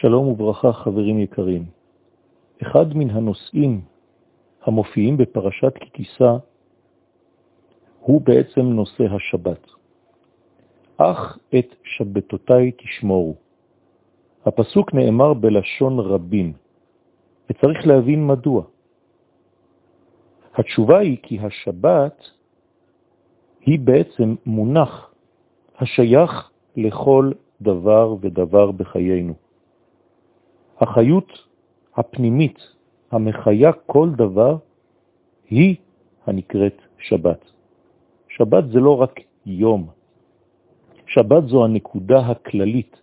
שלום וברכה חברים יקרים. אחד מן הנושאים המופיעים בפרשת כתיסה הוא בעצם נושא השבת. אך את שבתותיי תשמורו. הפסוק נאמר בלשון רבים, וצריך להבין מדוע. התשובה היא כי השבת היא בעצם מונח השייך לכל דבר ודבר בחיינו. החיות הפנימית המחיה כל דבר היא הנקראת שבת. שבת זה לא רק יום, שבת זו הנקודה הכללית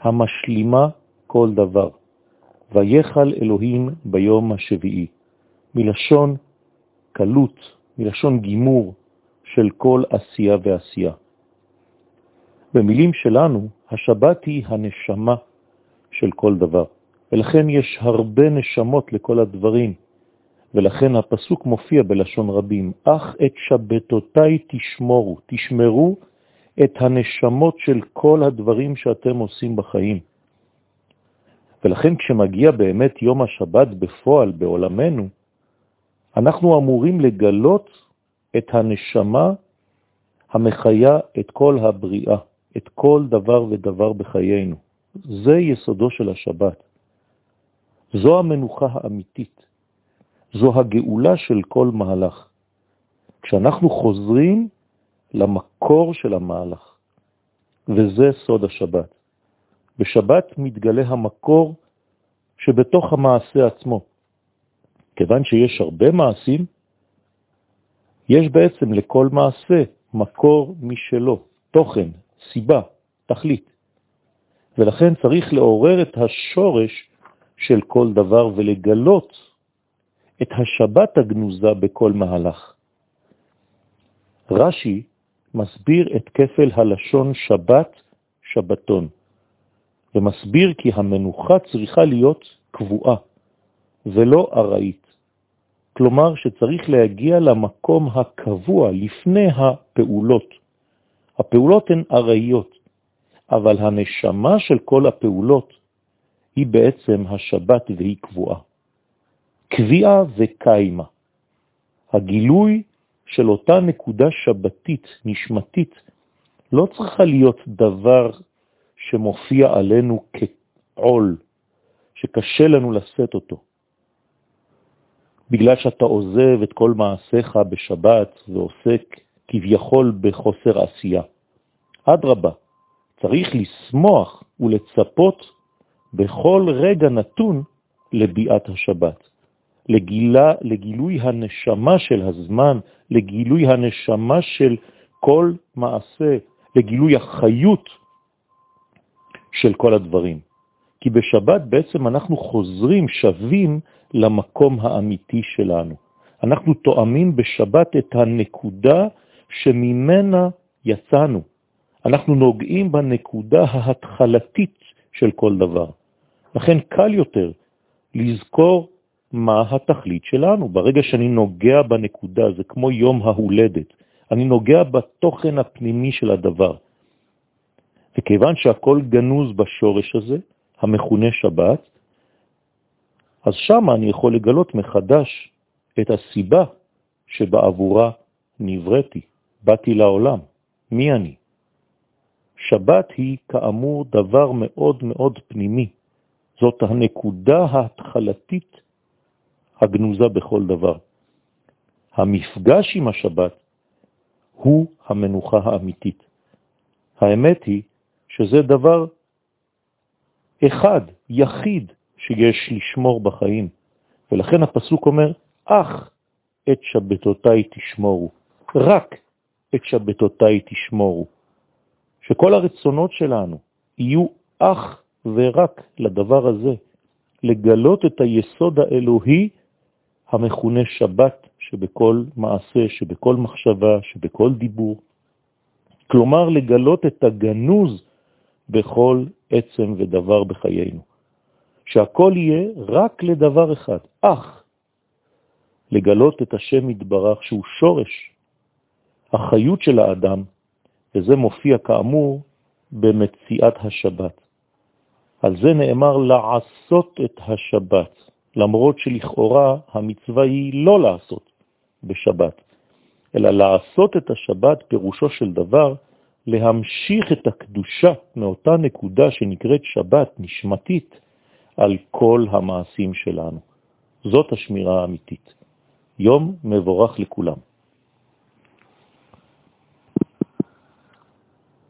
המשלימה כל דבר. ויחל אלוהים ביום השביעי, מלשון קלות, מלשון גימור של כל עשייה ועשייה. במילים שלנו, השבת היא הנשמה של כל דבר, ולכן יש הרבה נשמות לכל הדברים, ולכן הפסוק מופיע בלשון רבים, אך את שבתותיי תשמורו, תשמרו את הנשמות של כל הדברים שאתם עושים בחיים. ולכן כשמגיע באמת יום השבת בפועל בעולמנו, אנחנו אמורים לגלות את הנשמה המחיה את כל הבריאה, את כל דבר ודבר בחיינו. זה יסודו של השבת. זו המנוחה האמיתית. זו הגאולה של כל מהלך. כשאנחנו חוזרים למקור של המהלך, וזה סוד השבת. בשבת מתגלה המקור שבתוך המעשה עצמו. כיוון שיש הרבה מעשים, יש בעצם לכל מעשה מקור משלו, תוכן, סיבה, תכלית. ולכן צריך לעורר את השורש של כל דבר ולגלות את השבת הגנוזה בכל מהלך. רש"י מסביר את כפל הלשון שבת, שבתון, ומסביר כי המנוחה צריכה להיות קבועה ולא ארעית. כלומר שצריך להגיע למקום הקבוע לפני הפעולות. הפעולות הן ארעיות, אבל הנשמה של כל הפעולות היא בעצם השבת והיא קבועה. קביעה וקיימה. הגילוי של אותה נקודה שבתית, נשמתית, לא צריכה להיות דבר שמופיע עלינו כעול, שקשה לנו לשאת אותו. בגלל שאתה עוזב את כל מעשיך בשבת ועוסק כביכול בחוסר עשייה. אדרבה, צריך לשמוח ולצפות בכל רגע נתון לביאת השבת. לגילה, לגילוי הנשמה של הזמן, לגילוי הנשמה של כל מעשה, לגילוי החיות של כל הדברים. כי בשבת בעצם אנחנו חוזרים, שווים למקום האמיתי שלנו. אנחנו תואמים בשבת את הנקודה שממנה יצאנו. אנחנו נוגעים בנקודה ההתחלתית של כל דבר. לכן קל יותר לזכור מה התכלית שלנו. ברגע שאני נוגע בנקודה, זה כמו יום ההולדת. אני נוגע בתוכן הפנימי של הדבר. וכיוון שהכל גנוז בשורש הזה, המכונה שבת, אז שם אני יכול לגלות מחדש את הסיבה שבעבורה נבראתי, באתי לעולם. מי אני? שבת היא כאמור דבר מאוד מאוד פנימי. זאת הנקודה ההתחלתית הגנוזה בכל דבר. המפגש עם השבת הוא המנוחה האמיתית. האמת היא שזה דבר אחד, יחיד, שיש לשמור בחיים. ולכן הפסוק אומר, אך את שבתותיי תשמורו, רק את שבתותיי תשמורו. שכל הרצונות שלנו יהיו אך ורק לדבר הזה, לגלות את היסוד האלוהי המכונה שבת שבכל מעשה, שבכל מחשבה, שבכל דיבור. כלומר, לגלות את הגנוז בכל עצם ודבר בחיינו. שהכל יהיה רק לדבר אחד, אך לגלות את השם יתברך שהוא שורש החיות של האדם, וזה מופיע כאמור במציאת השבת. על זה נאמר לעשות את השבת, למרות שלכאורה המצווה היא לא לעשות בשבת, אלא לעשות את השבת פירושו של דבר להמשיך את הקדושה מאותה נקודה שנקראת שבת נשמתית על כל המעשים שלנו. זאת השמירה האמיתית. יום מבורך לכולם.